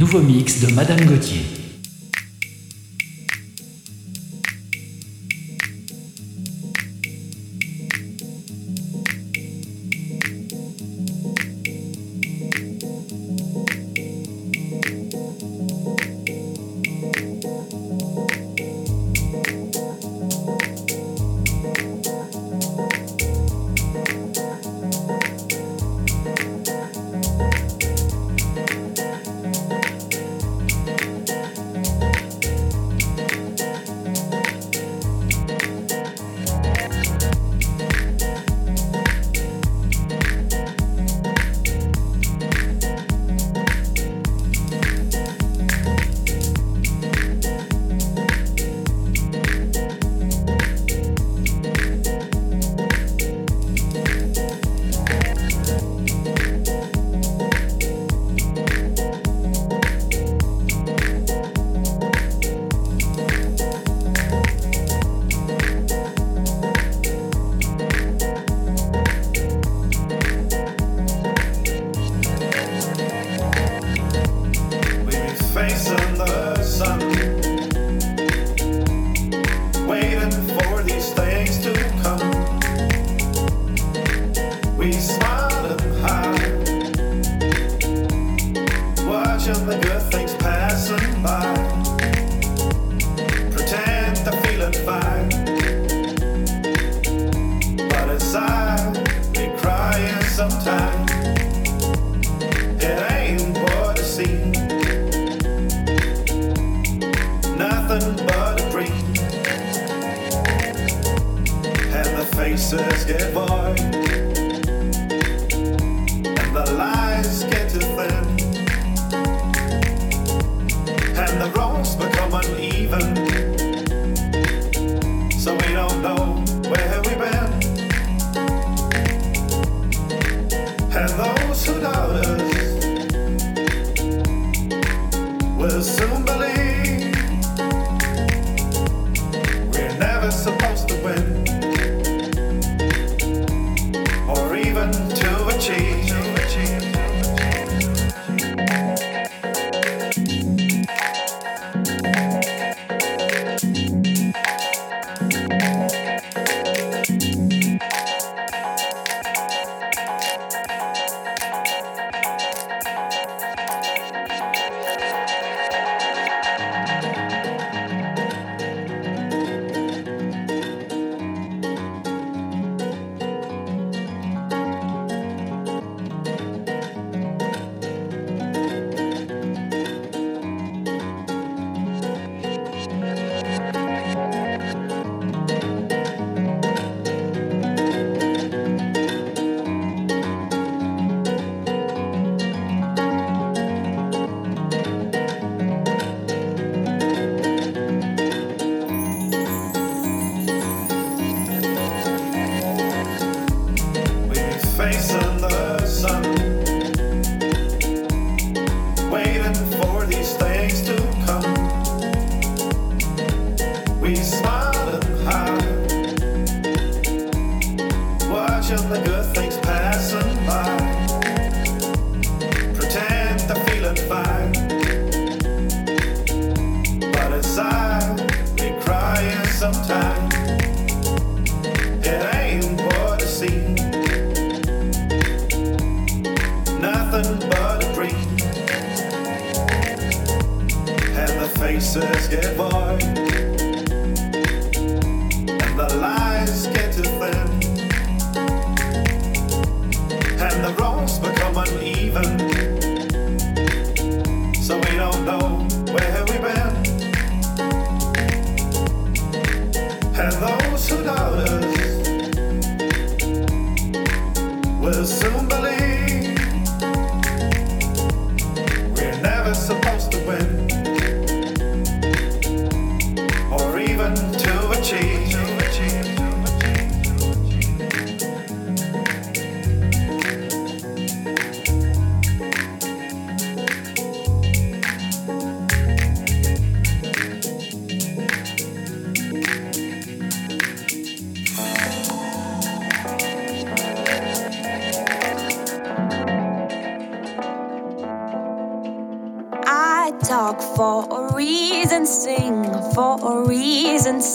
nouveau mix de Madame Gauthier. believe.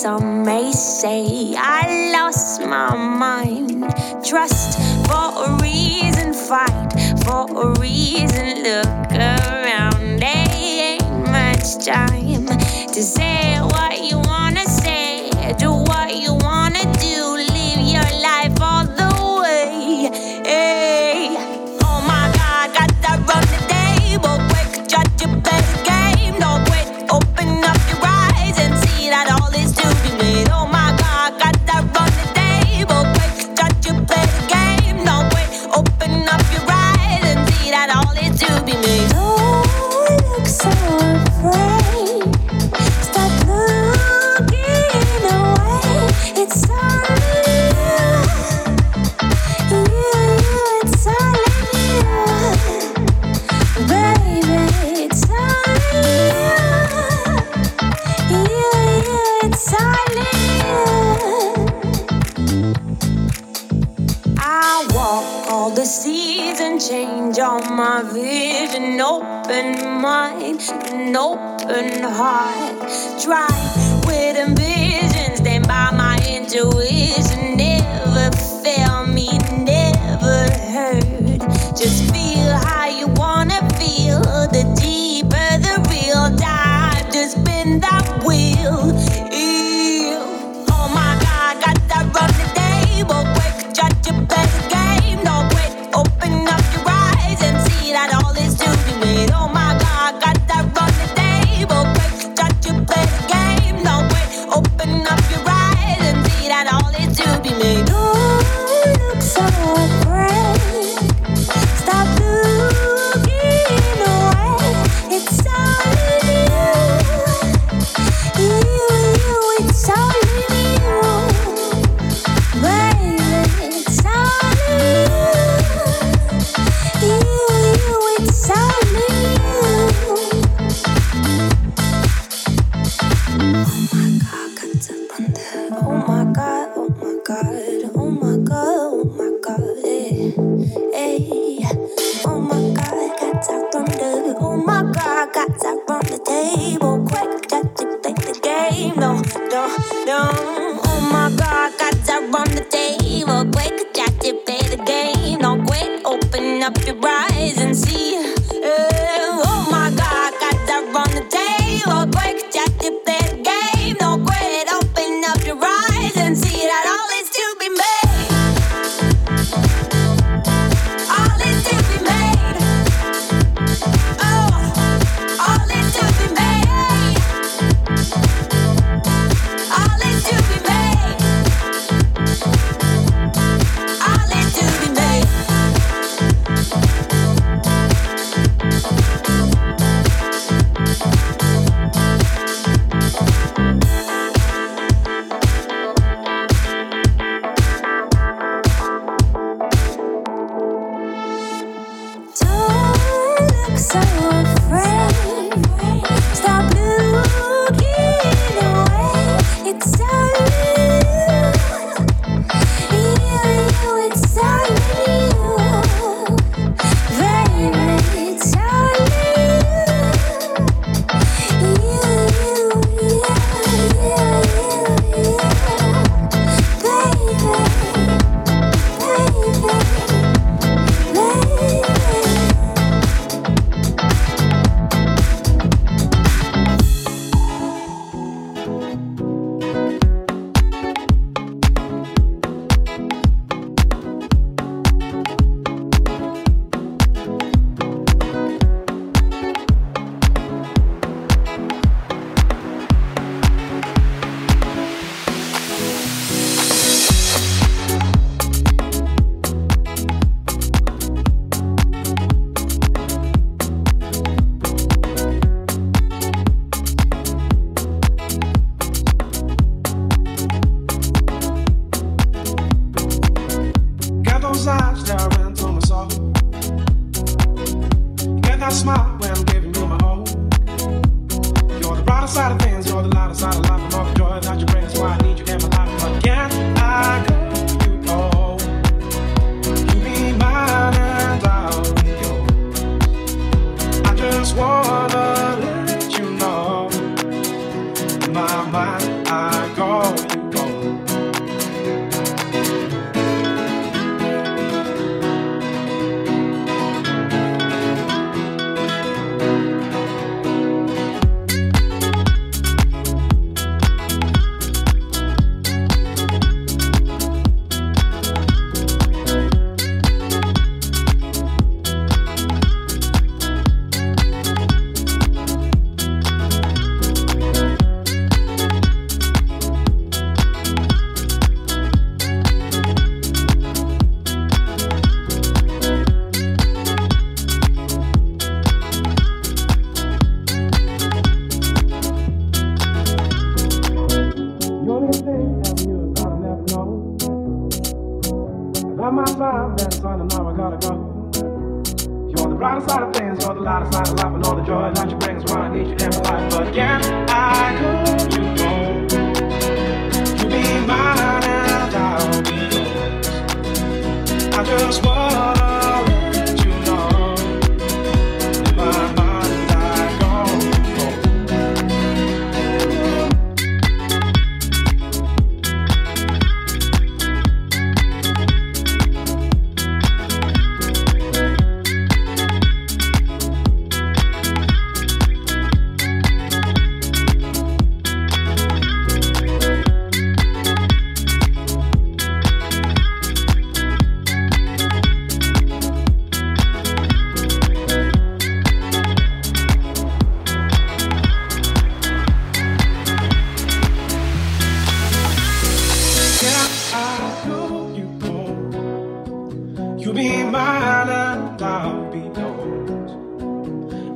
Some may say I lost my mind. Trust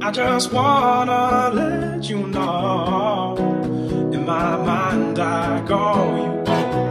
I just wanna let you know. In my mind, I call you.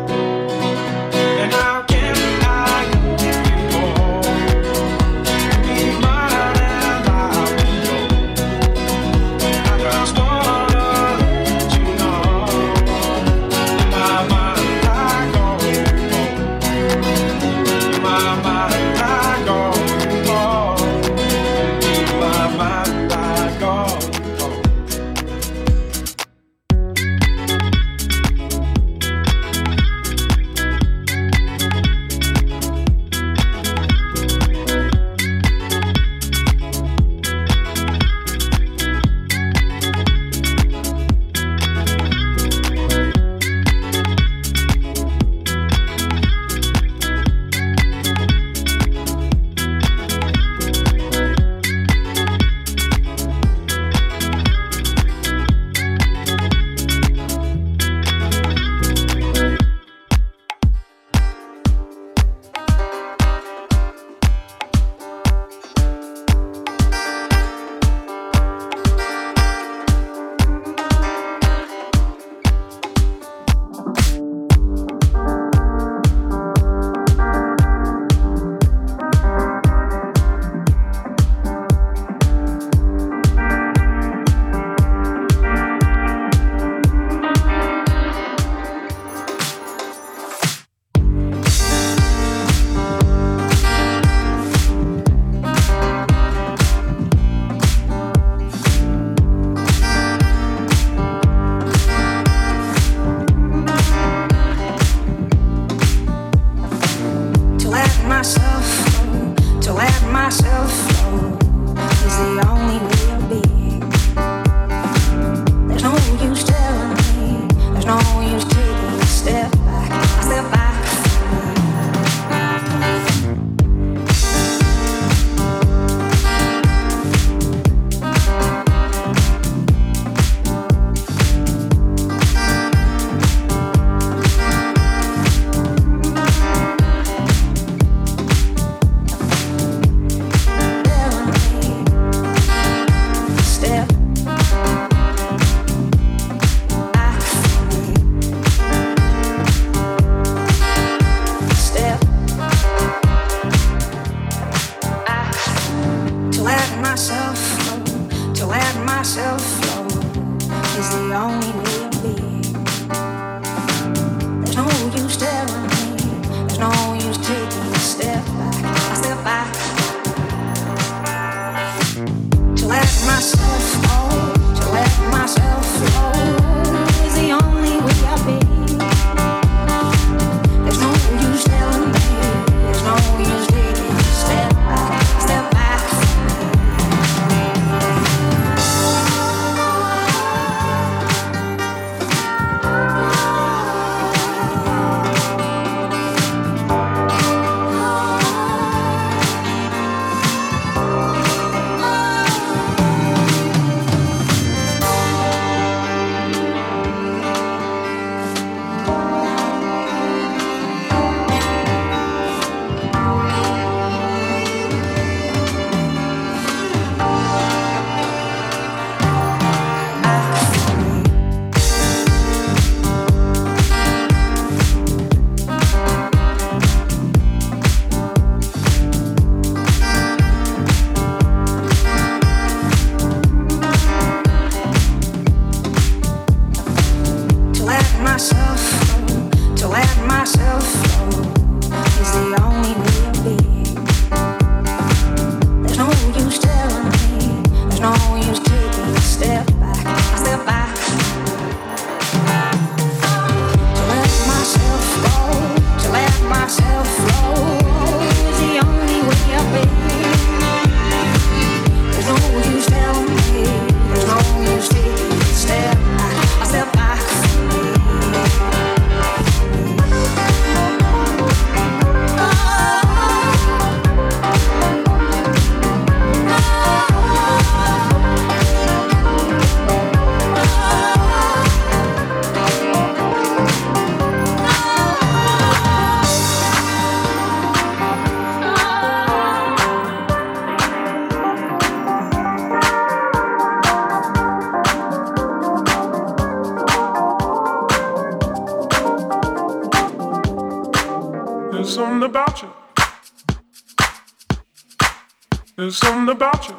Something about you.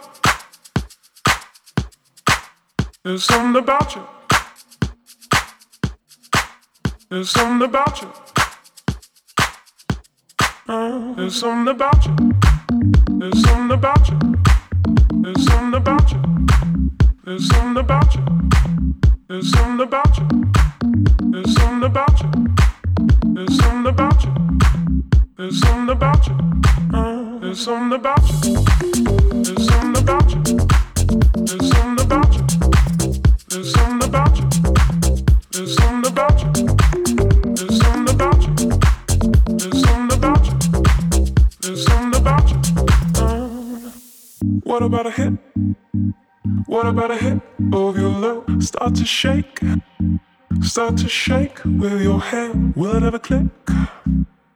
There's something about you. There's something about you. Uh, there's something about you. There's something about you. There's something about you. There's something about you. There's something about you. There's something about you. There's something about you. There's something about you. Uh, there's something about you. There's something about you. There's something about you. There's something about you. There's something about you. There's something about you. There's something about you. What about a hit? What about a hit of your love? Start to shake, start to shake with your hand. Will it ever click?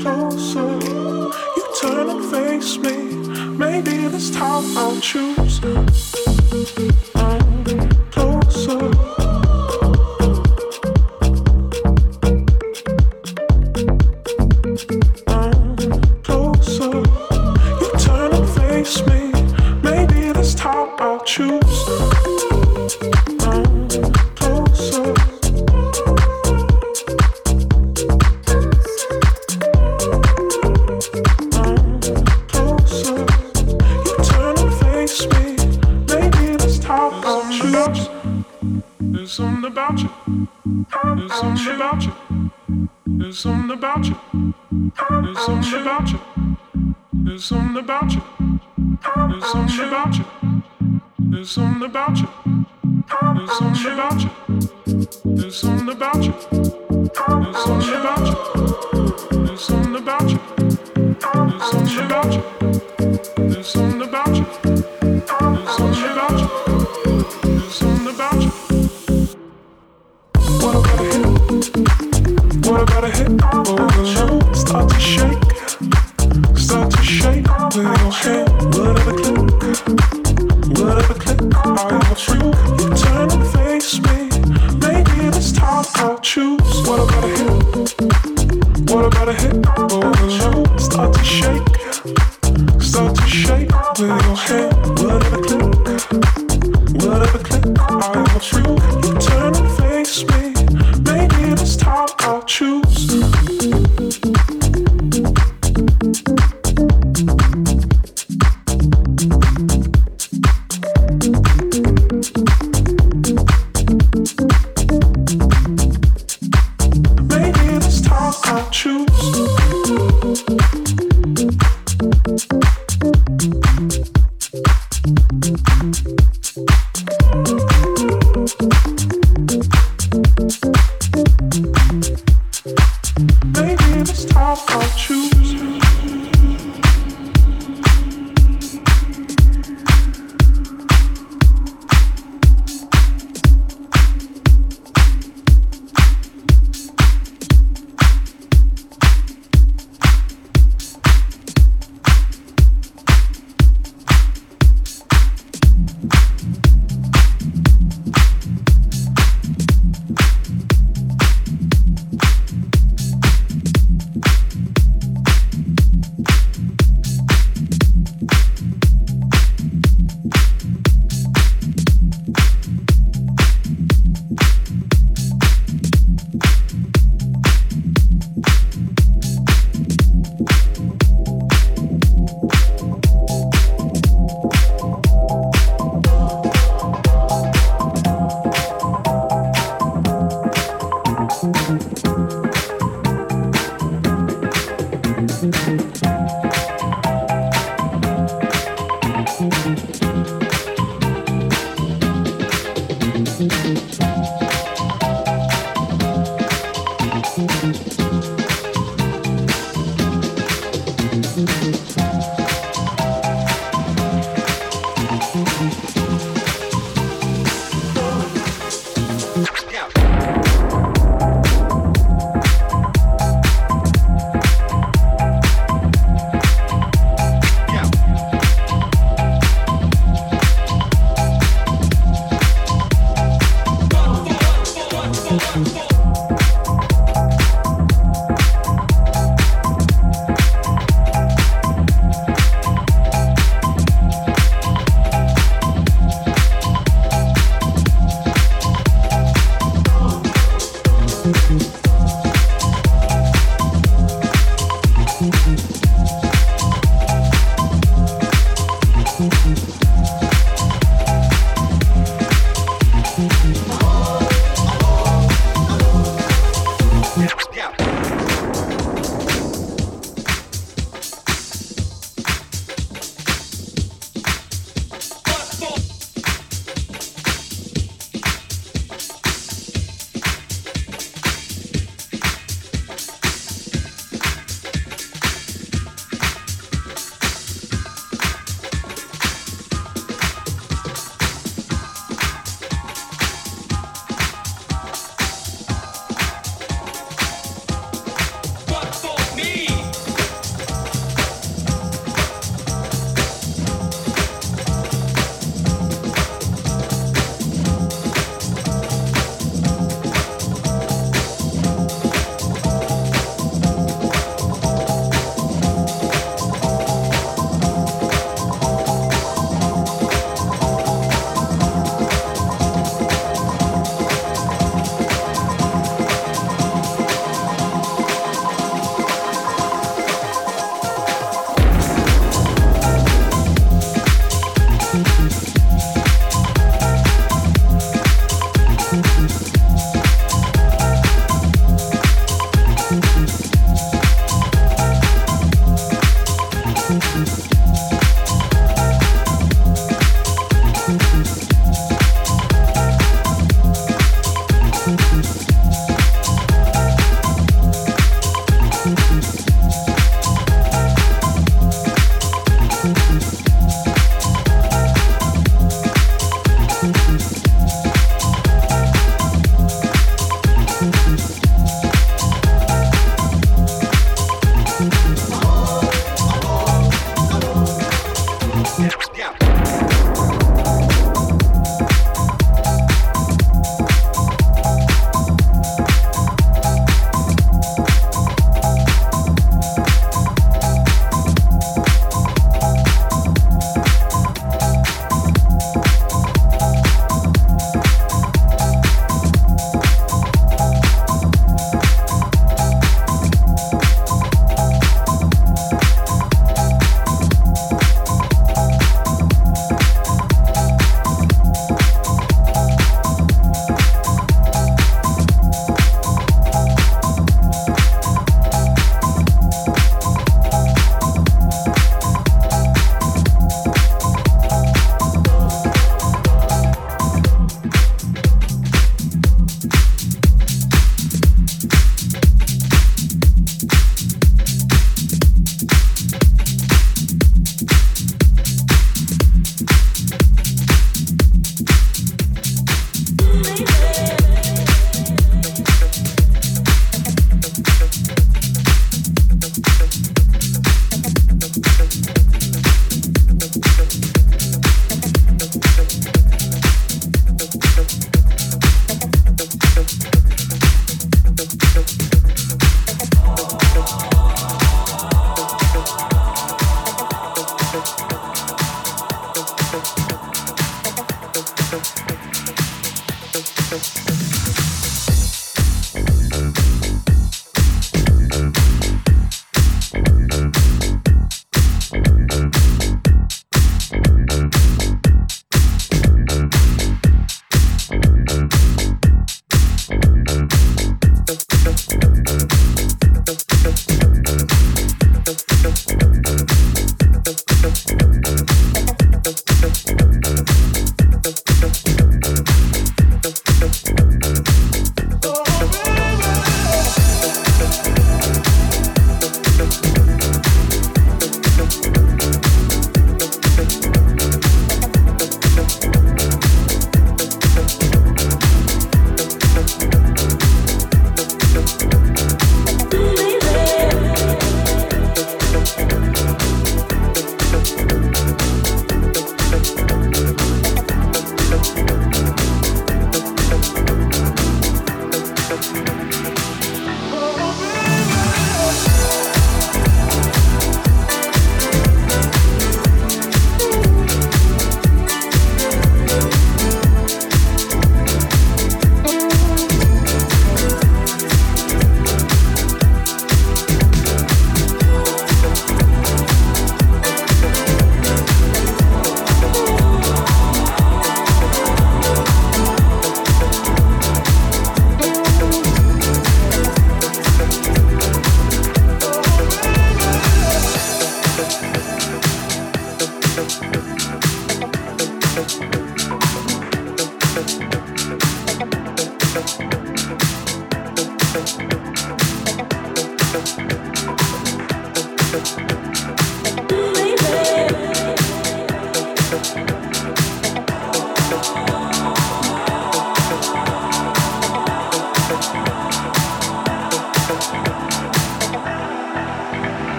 closer. You turn and face me. Maybe this time I'll choose.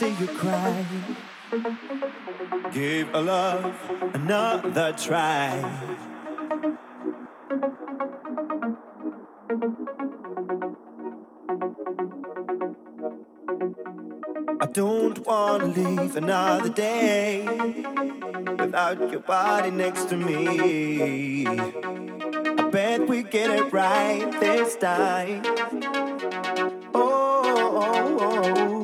See you cry. Give a love another try. I don't wanna leave another day without your body next to me. I bet we get it right this time. oh. oh, oh. oh.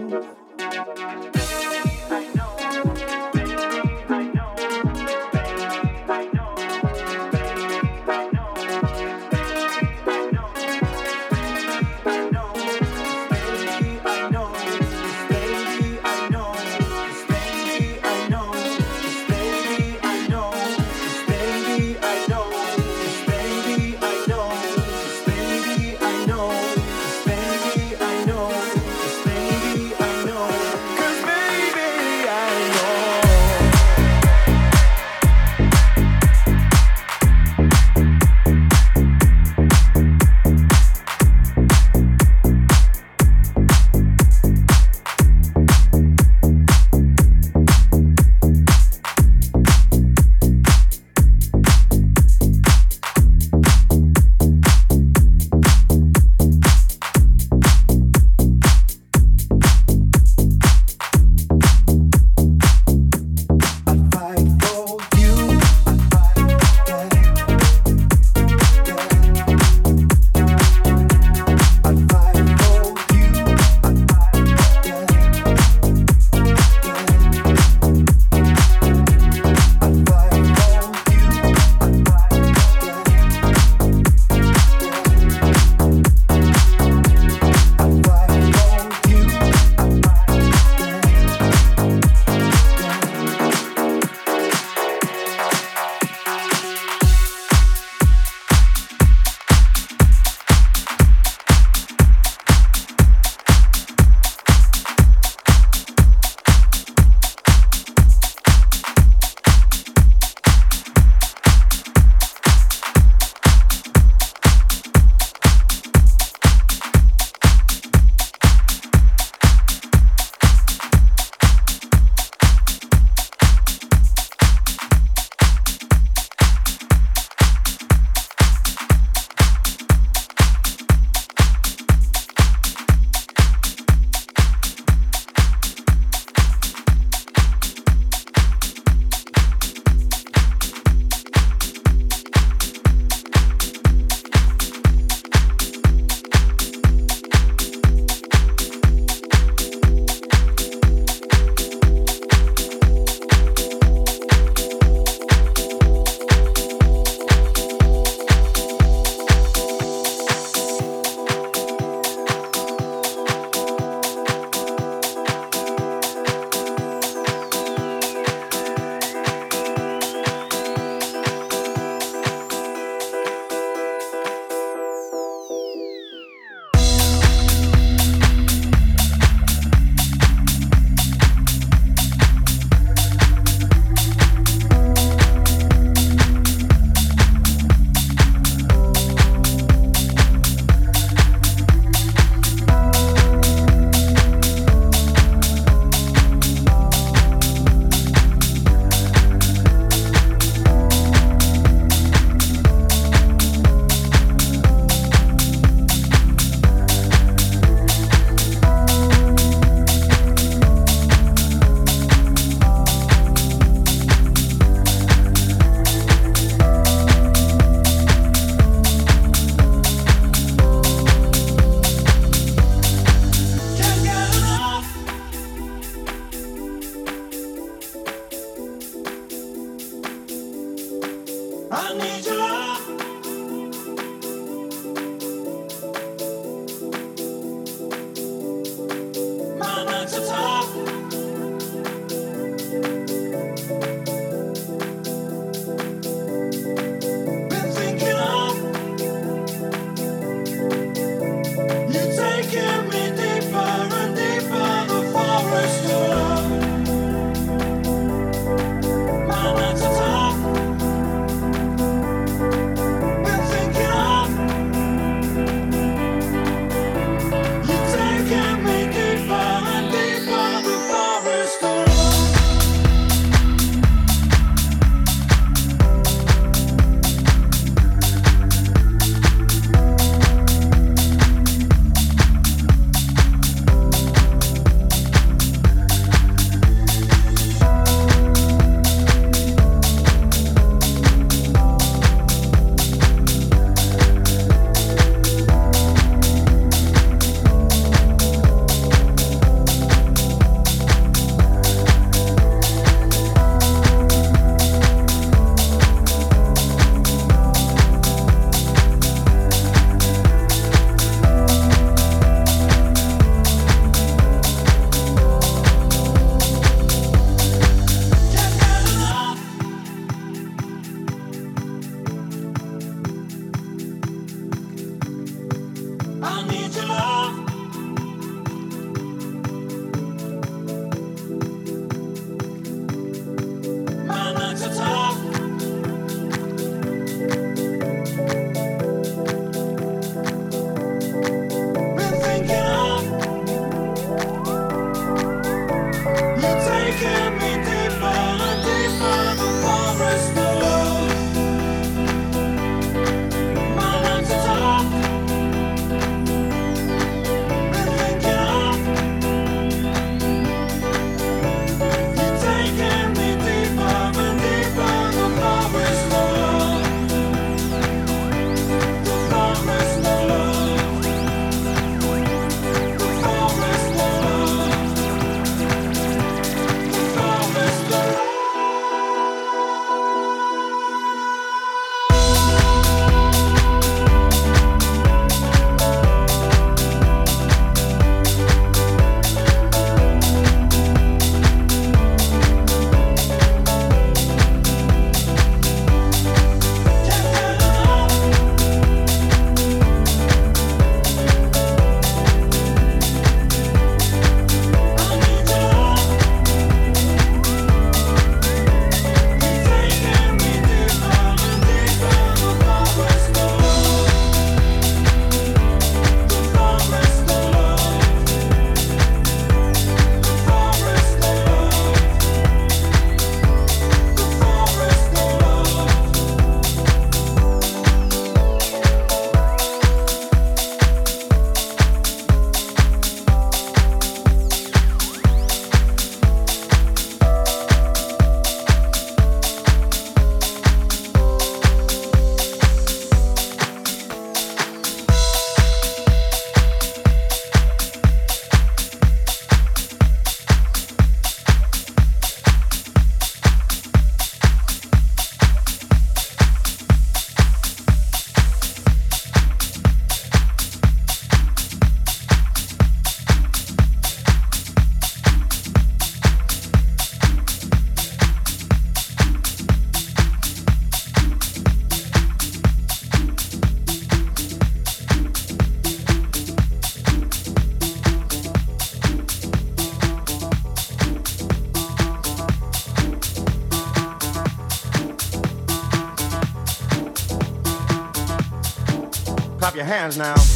Hands now.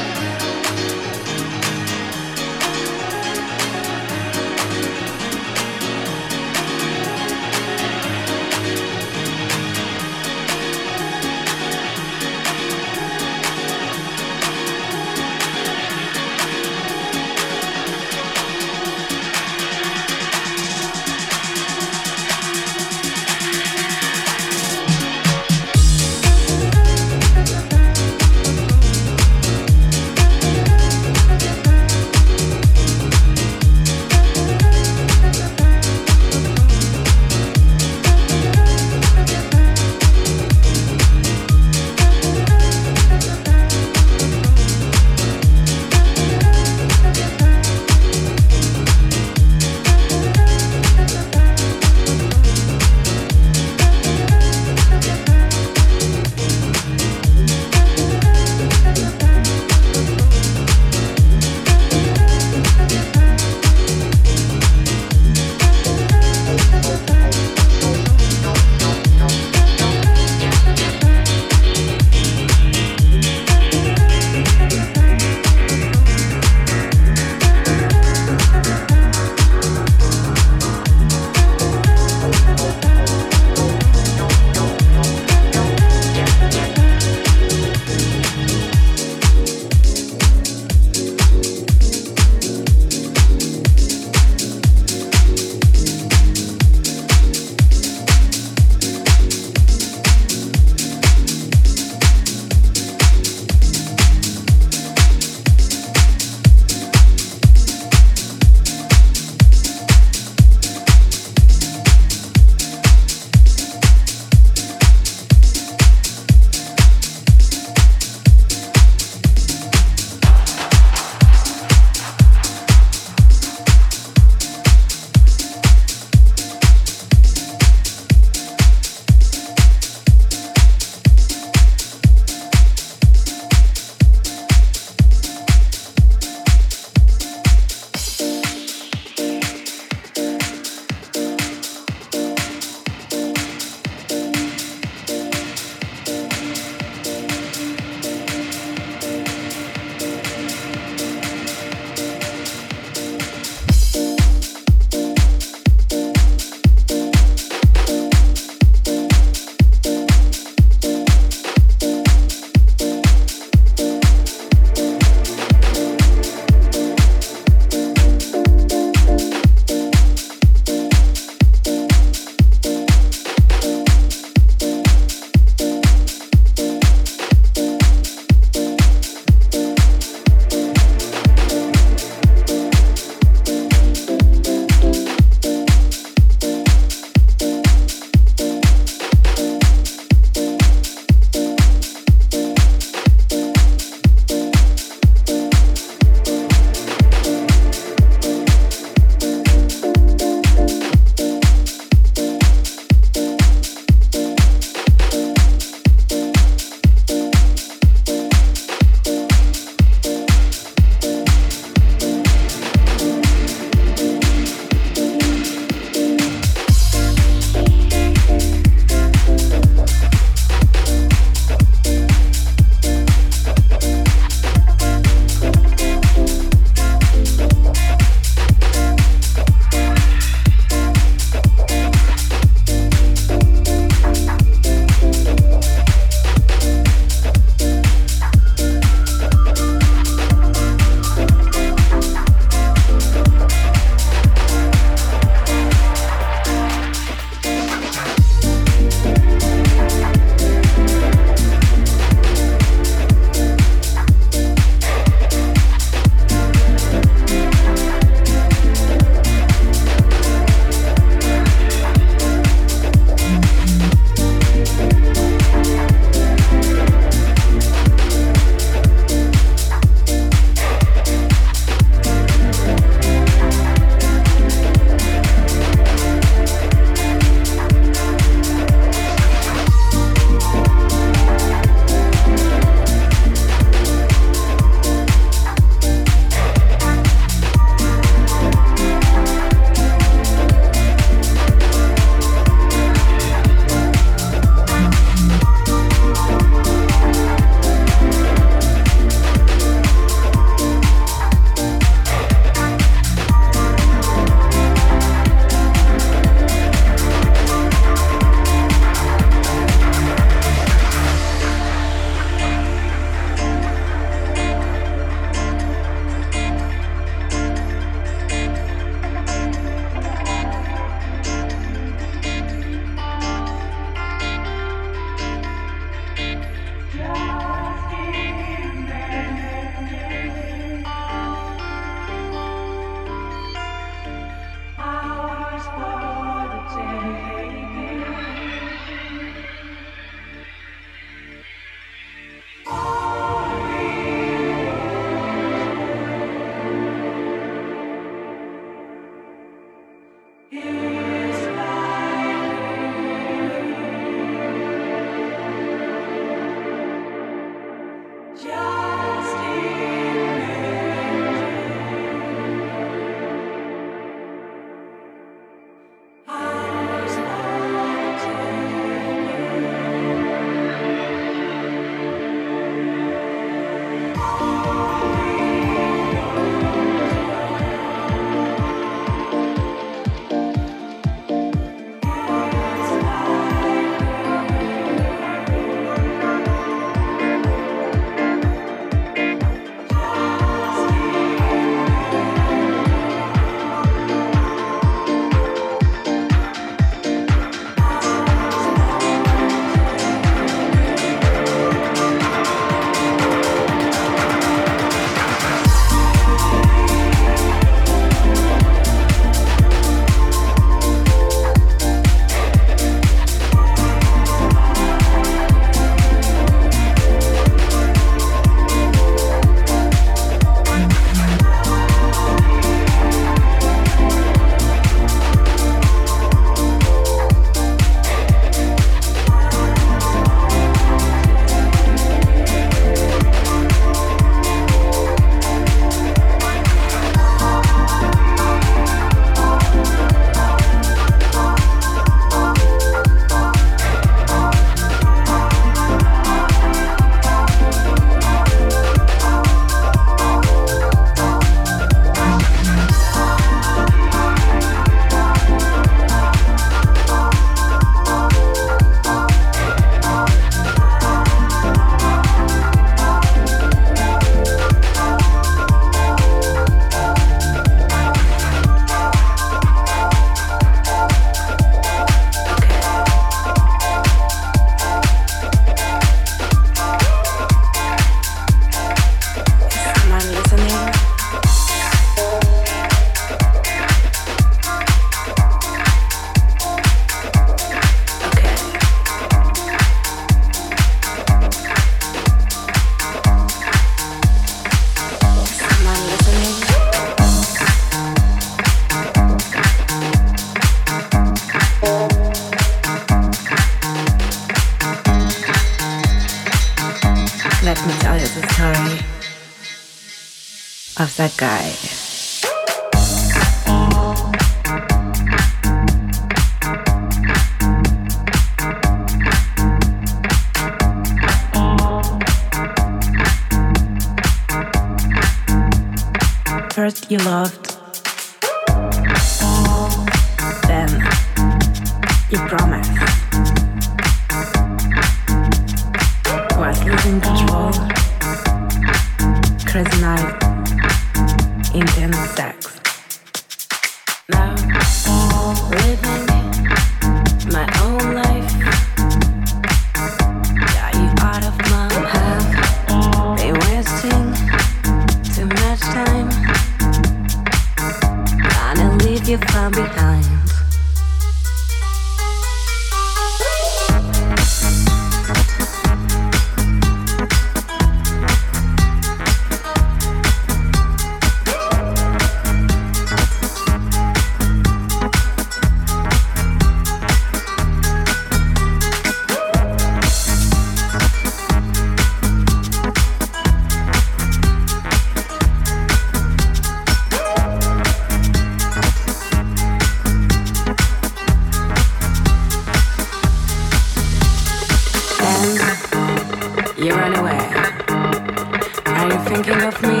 thinking of me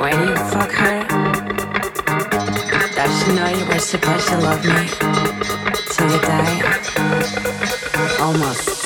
when you fuck her? Did she know you were supposed to love me till you die? Almost.